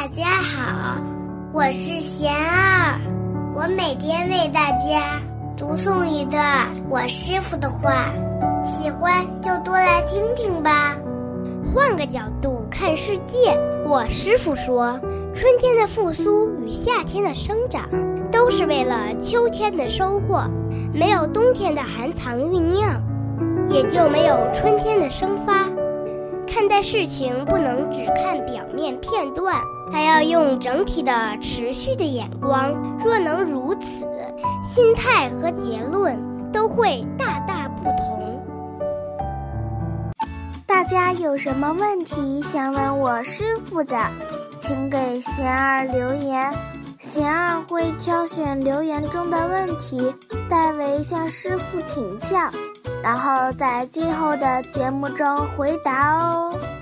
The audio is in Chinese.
大家好，我是贤儿，我每天为大家读诵一段我师傅的话，喜欢就多来听听吧。换个角度看世界，我师傅说，春天的复苏与夏天的生长，都是为了秋天的收获。没有冬天的寒藏酝酿，也就没有春天的生发。看待事情不能只看表面片段，还要用整体的、持续的眼光。若能如此，心态和结论都会大大不同。大家有什么问题想问我师傅的，请给贤儿留言，贤儿会挑选留言中的问题，代为向师傅请教。然后在今后的节目中回答哦。